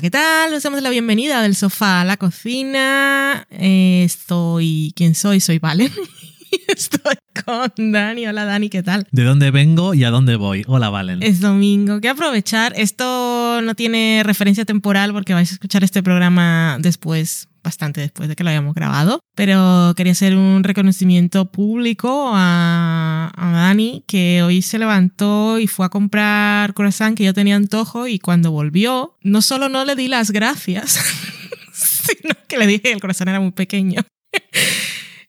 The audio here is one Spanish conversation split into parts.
¿qué tal? Os damos la bienvenida del sofá a la cocina. Eh, estoy. ¿Quién soy? Soy Valen. Estoy con Dani. Hola Dani, ¿qué tal? ¿De dónde vengo y a dónde voy? Hola, Valen. Es domingo. Que aprovechar. Esto no tiene referencia temporal porque vais a escuchar este programa después, bastante después de que lo hayamos grabado. Pero quería hacer un reconocimiento público a, a Dani, que hoy se levantó y fue a comprar croissant que yo tenía antojo y cuando volvió, no solo no le di las gracias, sino que le dije que el croissant era muy pequeño.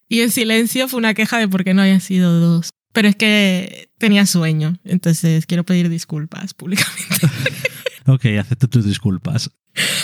Y en silencio fue una queja de por qué no habían sido dos. Pero es que tenía sueño, entonces quiero pedir disculpas públicamente. ok, acepto tus disculpas.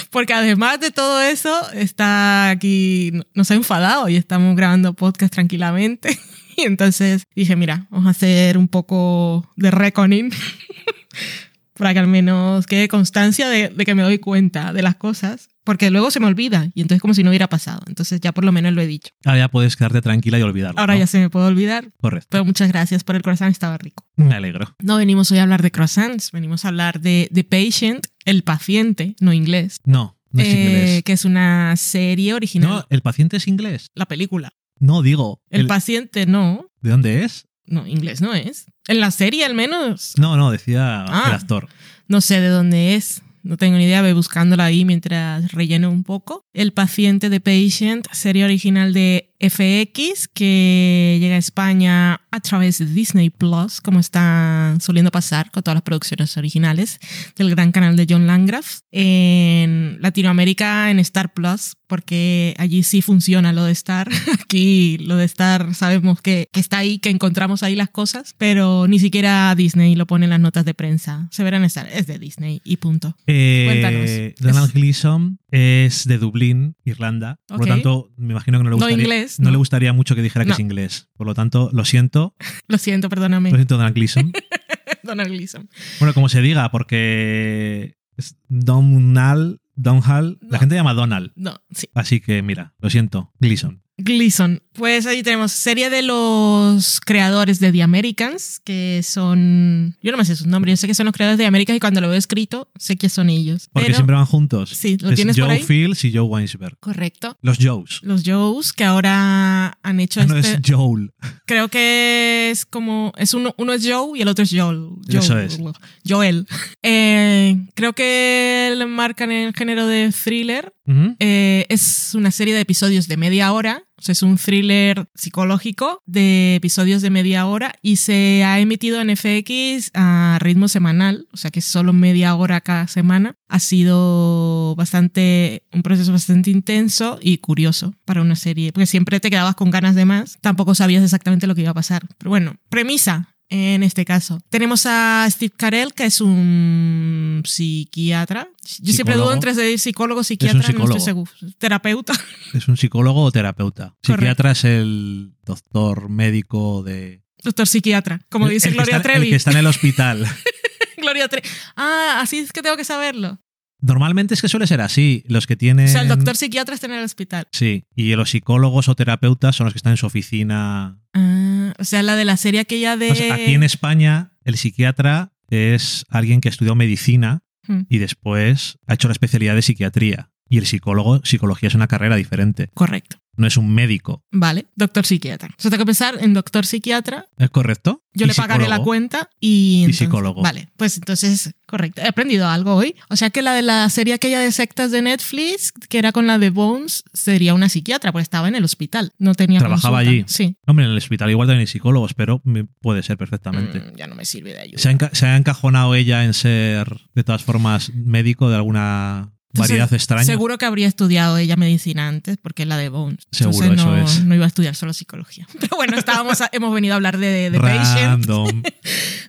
Porque además de todo eso, está aquí, nos ha enfadado y estamos grabando podcast tranquilamente. Y entonces dije, mira, vamos a hacer un poco de reckoning para que al menos quede constancia de, de, que me doy cuenta de las cosas, porque luego se me olvida y entonces como si no hubiera pasado. Entonces ya por lo menos lo he dicho. Ahora ya puedes quedarte tranquila y olvidarlo. Ahora ¿no? ya se me puede olvidar. Correcto. Pero muchas gracias por el croissant, estaba rico. Me alegro. No venimos hoy a hablar de croissants, venimos a hablar de The Patient, el paciente, no inglés. No, no es eh, inglés. Que es una serie original. No, el paciente es inglés. La película. No, digo. El, el paciente no. ¿De dónde es? No, inglés no es. En la serie al menos. No, no, decía Ah. el actor. No sé de dónde es. No tengo ni idea, voy buscándola ahí mientras relleno un poco. El paciente de Patient, serie original de FX, que llega a España a través de Disney Plus, como está soliendo pasar con todas las producciones originales del gran canal de John Landgraf. En Latinoamérica, en Star Plus, porque allí sí funciona lo de Star. Aquí lo de Star sabemos que, que está ahí, que encontramos ahí las cosas, pero ni siquiera Disney lo pone en las notas de prensa. Se verán Star, es de Disney y punto. Eh, Cuéntanos. Donald Gleason es de Dublín, Irlanda. Por lo tanto, me imagino que no le No gustaría, inglés, no no. le gustaría mucho que dijera que No. es inglés. Por lo tanto, lo siento. Lo siento, perdóname, Lo siento, Donald Gleason. Donald Gleason. bueno, como se diga, porque es Donald, Donald, la No. gente llama Donald. No, sí. Así que mira, lo siento, Gleason. Gleason. Pues ahí tenemos serie de los creadores de The Americans, que son. Yo no me sé sus nombres, yo sé que son los creadores de The Americans y cuando lo veo escrito sé que son ellos. Porque Pero- siempre van juntos. Sí, ¿lo es tienes Joe por ahí? Fields y Joe Weinsberg. Correcto. Los Joes. Los Joes, que ahora han hecho Ah, no este. es Joel. Creo que es como. Es uno, uno es Joe y el otro es Joel. Joel. Eso es. Joel. Eh, creo que le marcan el género de thriller. Eh, es una serie de episodios de media hora. O sea, es un thriller psicológico de episodios de media hora y se ha emitido en FX a ritmo semanal, o sea que solo media hora cada semana. Ha sido bastante, un proceso bastante intenso y curioso para una serie, porque siempre te quedabas con ganas de más, tampoco sabías exactamente lo que iba a pasar. Pero bueno, premisa, en este caso. Tenemos a Steve Carell, que es un psiquiatra. Yo siempre dudo entre ser psicólogo o psiquiatra, no psicólogo. estoy seguro. Terapeuta. Es un psicólogo o terapeuta. Correcto. Psiquiatra es el doctor médico de. Doctor psiquiatra, como El- dice el Gloria está- Trevi. El que está en el hospital. Gloria Trevi. Ah, así es que tengo que saberlo. Normalmente es que suele ser así. Los que tienen. O sea, el doctor psiquiatra está en el hospital. Sí, y los psicólogos o terapeutas son los que están en su oficina. Ah, o sea, la de la serie aquella de... O sea, aquí en España, el psiquiatra es alguien que estudió medicina Hmm. y después ha hecho la especialidad de psiquiatría. Y el psicólogo, psicología es una carrera diferente. Correcto. No es un médico. Vale, doctor psiquiatra. O sea, tengo que pensar en doctor psiquiatra. ¿Es correcto? Yo le pagaré la psicólogo. cuenta y... Y psicólogo. Vale, pues entonces, correcto. He aprendido algo hoy. O sea que la de la serie aquella de sectas de Netflix, que era con la de Bones, sería una psiquiatra, porque estaba en el hospital. No tenía Trabajaba consulta. allí. Sí. Hombre, en el hospital igual también hay psicólogos, pero puede ser perfectamente. Mm, ya no me sirve de ayuda. ¿Se ha, se ha encajonado ella en ser, de todas formas, médico de alguna Entonces, variedad extraña? Seguro que habría estudiado ella medicina antes, porque es la de Bones. Seguro, Entonces no, eso es. no iba a estudiar solo psicología. Pero bueno, estábamos a- hemos venido a hablar de, de Patient. Random.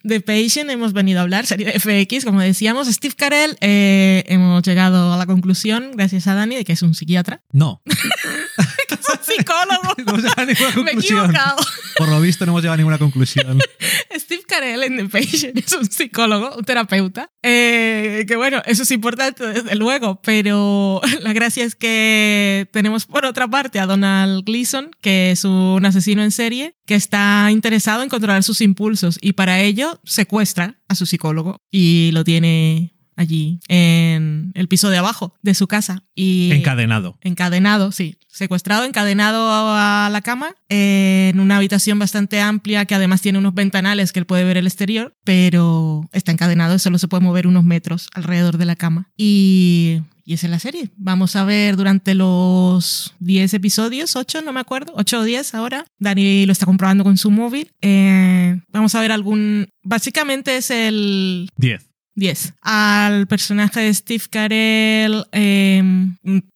De Patient hemos venido a hablar, serie de FX, como decíamos. Steve Carell, eh, hemos llegado a la conclusión, gracias a Dani, de que es un psiquiatra. No, Un psicólogo. no hemos llegado a ninguna Me he conclusión. equivocado. Por lo visto no hemos llegado a ninguna conclusión. Steve Carell en The Patient es un psicólogo, un terapeuta. Eh, que bueno, eso es importante desde luego, pero la gracia es que tenemos por otra parte a Donald Gleason, que es un asesino en serie, que está interesado en controlar sus impulsos y para ello secuestra a su psicólogo y lo tiene allí en el piso de abajo de su casa. Y Encadenado. encadenado, sí, secuestrado, encadenado a la cama, en una habitación bastante amplia que además tiene unos ventanales que él puede ver el exterior, pero está encadenado y solo se puede mover unos metros alrededor de la cama. Y, y esa es la serie. Vamos a ver durante los 10 episodios, 8, no me acuerdo, 8 o 10 ahora. Dani lo está comprobando con su móvil. Eh, vamos a ver algún... Básicamente es el 10. 10. Al personaje de Steve Carell, eh,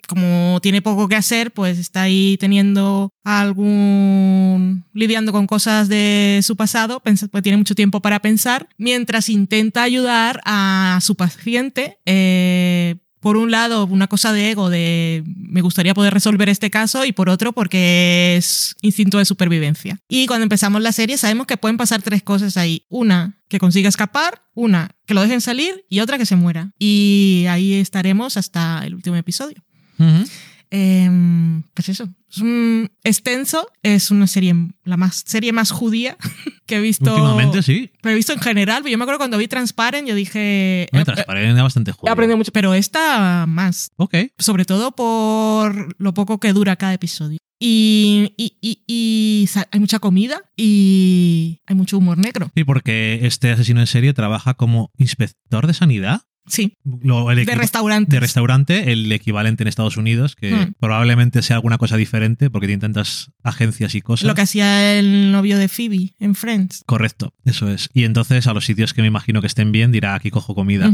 como tiene poco que hacer, pues está ahí teniendo algún. lidiando con cosas de su pasado, pues tiene mucho tiempo para pensar, mientras intenta ayudar a su paciente. Eh, por un lado, una cosa de ego, de me gustaría poder resolver este caso, y por otro, porque es instinto de supervivencia. Y cuando empezamos la serie, sabemos que pueden pasar tres cosas ahí. Una, que consiga escapar, una, que lo dejen salir, y otra, que se muera. Y ahí estaremos hasta el último episodio. Eh, pues eso, es un extenso, es una serie, la más, serie más judía que he visto. Últimamente sí. Pero he visto en general, yo me acuerdo cuando vi Transparent, yo dije... Me eh, transparente bastante He juego. aprendido mucho, pero esta más. Ok. Sobre todo por lo poco que dura cada episodio. Y, y, y- y hay mucha comida y hay mucho humor negro. Sí, porque este asesino en serie trabaja como inspector de sanidad. Sí, Lo- el de restaurantes. de restaurante, el equivalente en Estados Unidos, que Hmm. probablemente sea alguna cosa diferente porque tiene tantas agencias y cosas. Lo que hacía el novio de Phoebe en Friends. Correcto, eso es. Y entonces a los sitios que me imagino que estén bien dirá aquí cojo comida.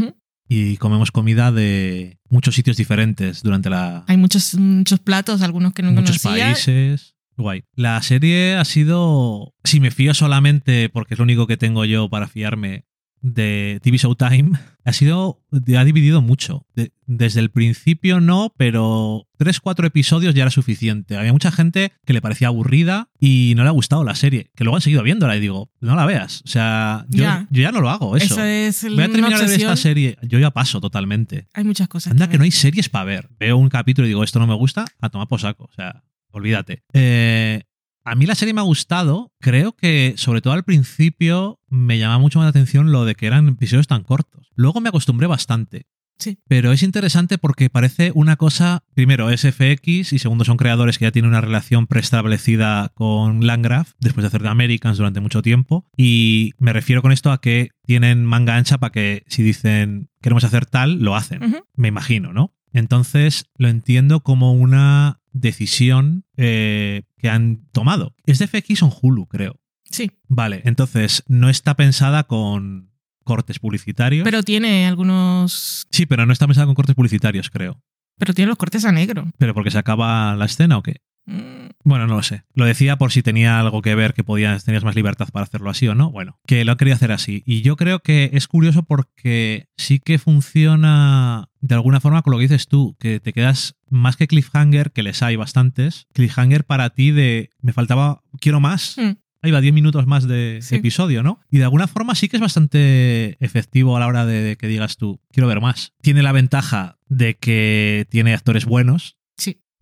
Y comemos comida de muchos sitios diferentes durante la... Hay muchos, muchos platos, algunos que no muchos conocía. países. Guay. La serie ha sido, si me fío solamente porque es lo único que tengo yo para fiarme de TV Showtime, ha sido, ha dividido mucho. De- desde el principio no, pero tres, cuatro episodios ya era suficiente. Había mucha gente que le parecía aburrida y no le ha gustado la serie, que luego han seguido viéndola y digo, no la veas. O sea, yo Ya. yo ya no lo hago eso. Eso es el- Voy a terminar de ver esta serie. Yo ya paso totalmente. Hay muchas cosas. Anda que no ver. hay series para ver. Veo un capítulo y digo, esto no me gusta, a tomar por saco. O sea, olvídate. Eh, a mí la serie me ha gustado. Creo que, sobre todo al principio, me llama mucho más la atención lo de que eran episodios tan cortos. Luego me acostumbré bastante. Sí. Pero es interesante porque parece una cosa, primero es FX y segundo son creadores que ya tienen una relación preestablecida con Landgraf después de hacer The Americans durante mucho tiempo y me refiero con esto a que tienen manga ancha para que si dicen queremos hacer tal, lo hacen me imagino, ¿no? Entonces lo entiendo como una decisión eh, que han tomado. Es de FX o en Hulu, creo. Sí, Vale, entonces no está pensada con cortes publicitarios. pero tiene algunos. sí, pero no está pensada con cortes publicitarios, creo. Pero tiene los cortes a negro. ¿Pero porque se acaba la escena o qué? Mm, Bueno, no lo sé. Lo decía por si tenía algo que ver que podías, tenías más libertad para hacerlo así o no. Bueno, que lo han querido hacer así. Y yo creo que es curioso porque sí que funciona de alguna forma con lo que dices tú, que te quedas más que cliffhanger, que les hay bastantes, cliffhanger para ti de me faltaba, quiero más. mm. Ahí va 10 minutos más de Sí. episodio, ¿no? Y de alguna forma sí que es bastante efectivo a la hora de, que digas tú, quiero ver más. Tiene la ventaja de que tiene actores buenos,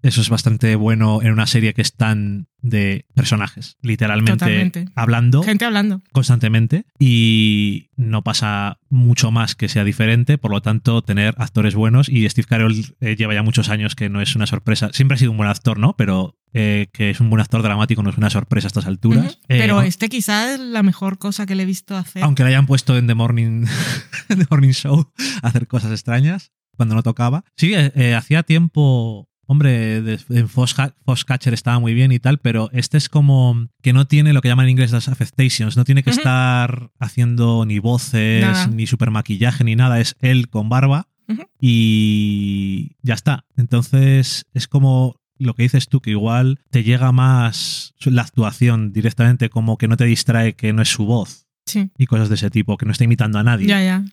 eso es bastante bueno en una serie que es tan de personajes, literalmente Totalmente. hablando gente hablando. constantemente y no pasa mucho más que sea diferente, por lo tanto tener actores buenos y Steve Carell eh, lleva ya muchos años que no es una sorpresa, siempre ha sido un buen actor, ¿no? Pero eh, que es un buen actor dramático no es una sorpresa a estas alturas. Eh, Pero ¿no? este quizás es la mejor cosa que le he visto hacer. aunque le hayan puesto en The Morning, The Morning Show a hacer cosas extrañas cuando no tocaba. Sí, eh, eh, hacía tiempo, hombre, en Foxca- Foxcatcher estaba muy bien y tal, pero este es como que no tiene lo que llaman en inglés las affectations, no tiene que estar haciendo ni voces, Nada. ni super maquillaje, ni nada, es él con barba y ya está. Entonces es como lo que dices tú, que igual te llega más la actuación directamente, como que no te distrae que no es su voz Sí, y cosas de ese tipo, que no está imitando a nadie. ya, ya.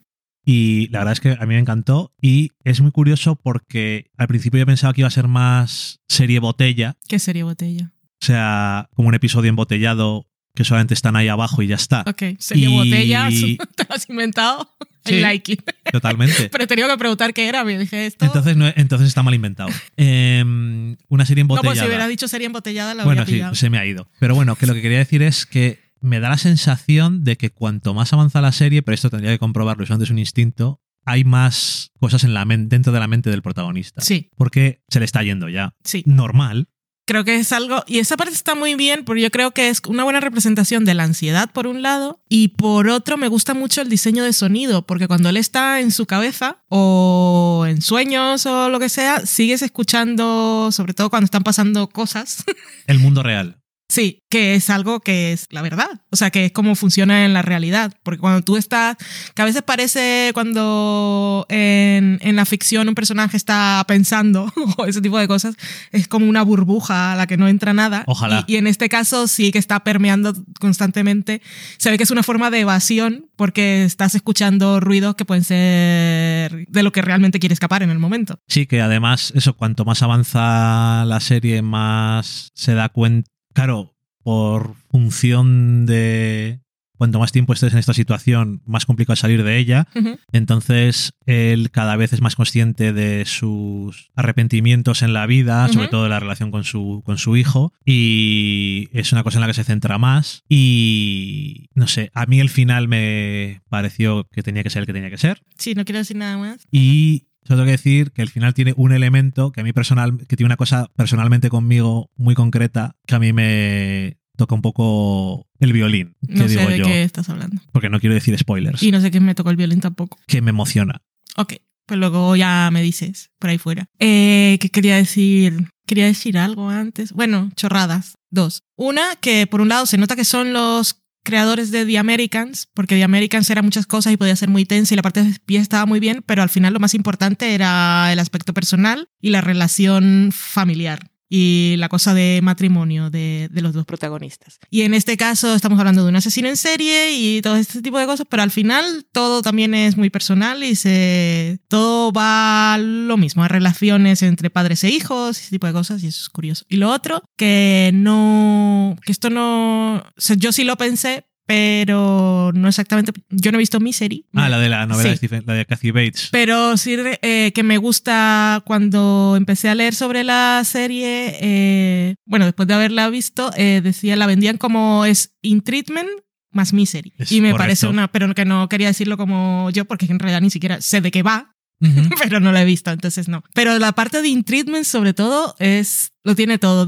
Y la verdad es que a mí me encantó y es muy curioso porque al principio yo pensaba que iba a ser más serie botella, ¿Qué serie botella? o sea, como un episodio embotellado que solamente están ahí abajo y ya está. Ok, serie Y- botella, te lo has inventado. Sí. Like it. Totalmente. Pero he tenido que preguntar qué era, me dije esto. Entonces, no, entonces está mal inventado. Em, una serie no, embotellada. pues si hubiera dicho serie embotellada la bueno, sí, pillado. se me ha ido. Pero bueno, que lo que quería decir es que me da la sensación de que cuanto más avanza la serie, pero esto tendría que comprobarlo, eso antes es un instinto, hay más cosas en la mente, dentro de la mente del protagonista. Sí, Porque se le está yendo ya. sí. Normal. Creo que es algo, y esa parte está muy bien, porque yo creo que es una buena representación de la ansiedad por un lado, y por otro me gusta mucho el diseño de sonido, porque cuando él está en su cabeza o en sueños o lo que sea, sigues escuchando, sobre todo cuando están pasando cosas. El mundo real. Sí, que es algo que es la verdad. O sea, que es como funciona en la realidad. Porque cuando tú estás, que a veces parece cuando en, en la ficción un personaje está pensando o ese tipo de cosas, es como una burbuja a la que no entra nada. Ojalá. Y, y en este caso sí que está permeando constantemente. Se ve que es una forma de evasión porque estás escuchando ruidos que pueden ser de lo que realmente quiere escapar en el momento. Sí, que además, eso, cuanto más avanza la serie, más se da cuenta. Claro, por función de. Cuanto más tiempo estés en esta situación, más complicado es salir de ella. Entonces, él cada vez es más consciente de sus arrepentimientos en la vida, sobre todo de la relación con su, con su hijo. Y es una cosa en la que se centra más. Y no sé, a mí el final me pareció que tenía que ser el que tenía que ser. Sí, no quiero decir nada más. Y solo tengo que decir que el final tiene un elemento que a mí personal, que tiene una cosa personalmente conmigo muy concreta, que a mí me toca un poco el violín, que No sé digo de yo, qué estás hablando. porque no quiero decir spoilers, Y no sé quién me tocó el violín tampoco. que me emociona. Ok, pues luego ya me dices por ahí fuera. Eh, ¿Qué quería decir? Quería decir algo antes. Bueno, chorradas. Dos. Una, que por un lado se nota que son los creadores de The Americans, porque The Americans era muchas cosas y podía ser muy tensa y la parte de pie estaba muy bien, pero al final lo más importante era el aspecto personal y la relación familiar y la cosa de matrimonio de, de los dos protagonistas. Y en este caso estamos hablando de un asesino en serie y todo este tipo de cosas, pero al final todo también es muy personal y se todo va lo mismo, a relaciones entre padres e hijos, ese tipo de cosas y eso es curioso. Y lo otro, que no, que esto no, yo sí lo pensé, pero no exactamente, yo no he visto Misery. Ah, la de la novela Sí. de Stephen, la de Kathy Bates. Pero sí eh, que me gusta cuando empecé a leer sobre la serie, eh, bueno, después de haberla visto, eh, decía, la vendían como es In Treatment más Misery. Es y me correcto. parece una, pero que no quería decirlo como yo, porque en realidad ni siquiera sé de qué va, pero no la he visto, entonces no. Pero la parte de In Treatment, sobre todo, es lo tiene todo.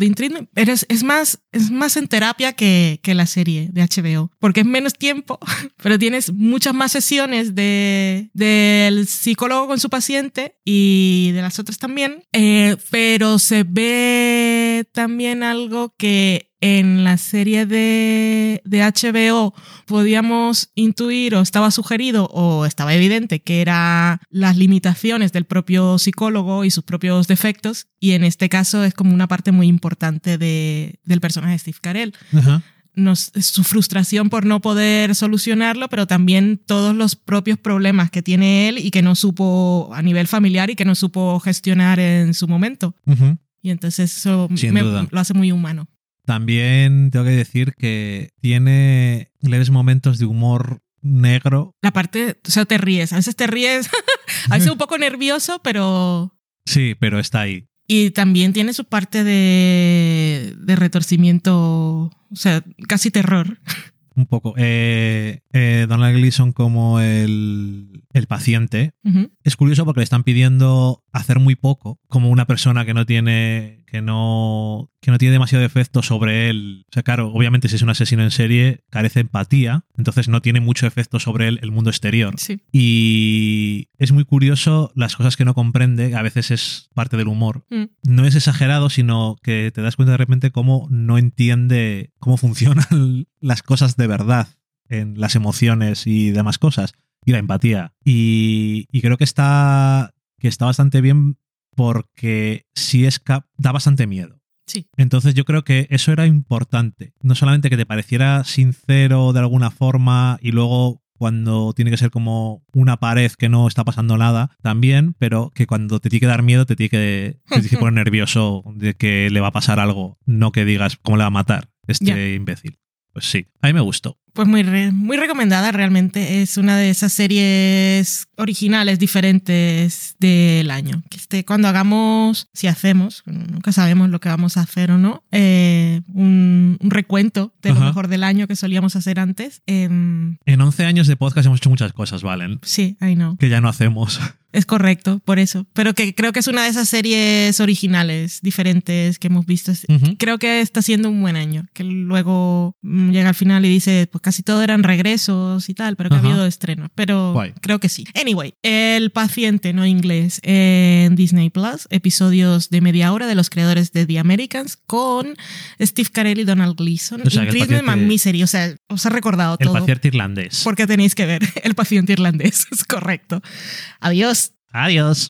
Es, más, es más en terapia que, que la serie de HBO, porque es menos tiempo, pero tienes muchas más sesiones de, del psicólogo con su paciente y de las otras también, Eh, pero se ve también algo que en la serie de, de HBO podíamos intuir o estaba sugerido o estaba evidente que era las limitaciones del propio psicólogo y sus propios defectos y en este caso es como una parte muy importante de, del personaje de Steve Carell. Ajá. Nos, su frustración por no poder solucionarlo, pero también todos los propios problemas que tiene él y que no supo a nivel familiar y que no supo gestionar en su momento. Ujú. Y entonces eso me- lo hace muy humano. También tengo que decir que tiene leves momentos de humor negro. La parte, o sea, te ríes, a veces te ríes, a veces un poco nervioso, pero... Sí, pero está ahí. Y también tiene su parte de, de retorcimiento, o sea, casi terror. Un poco. Eh, eh, Donald Gleason como el, el paciente. Es curioso porque le están pidiendo hacer muy poco, como una persona que no tiene, que no, que no tiene demasiado efecto sobre él. O sea, claro, obviamente si es un asesino en serie, carece de empatía, entonces no tiene mucho efecto sobre él el mundo exterior. Sí. Y es muy curioso las cosas que no comprende, a veces es parte del humor. Mm. No es exagerado, sino que te das cuenta de repente cómo no entiende cómo funcionan las cosas de verdad en las emociones y demás cosas. Y la empatía. Y, y creo que está, que está bastante bien porque sí es cap- da bastante miedo. Sí. Entonces yo creo que eso era importante. No solamente que te pareciera sincero de alguna forma y luego cuando tiene que ser como una pared que no está pasando nada, también, pero que cuando te tiene que dar miedo te tiene que, te tiene que poner nervioso de que le va a pasar algo, no que digas cómo le va a matar este imbécil. Pues sí, a mí me gustó. Pues muy, muy recomendada realmente. Es una de esas series originales diferentes del año. Que esté cuando hagamos, si hacemos, nunca sabemos lo que vamos a hacer o no, eh, un, recuento de lo mejor del año que solíamos hacer antes. Em, en 11 años de podcast hemos hecho muchas cosas, Valen. Sí, I know. Que ya no hacemos. Es correcto, por eso. Pero que creo que es una de esas series originales, diferentes que hemos visto. Creo que está siendo un buen año. Que luego mm, llega al final y dice, pues casi todo eran regresos y tal, pero que ha habido estrenos. Pero creo que sí. Anyway, El paciente no inglés en Disney Plus, episodios de media hora de los creadores de The Americans con Steve Carell y Donald Gleason. O sea, Misery, o sea, os ha recordado todo. El paciente irlandés. Porque tenéis que ver El paciente irlandés, es correcto. Adiós. Adiós.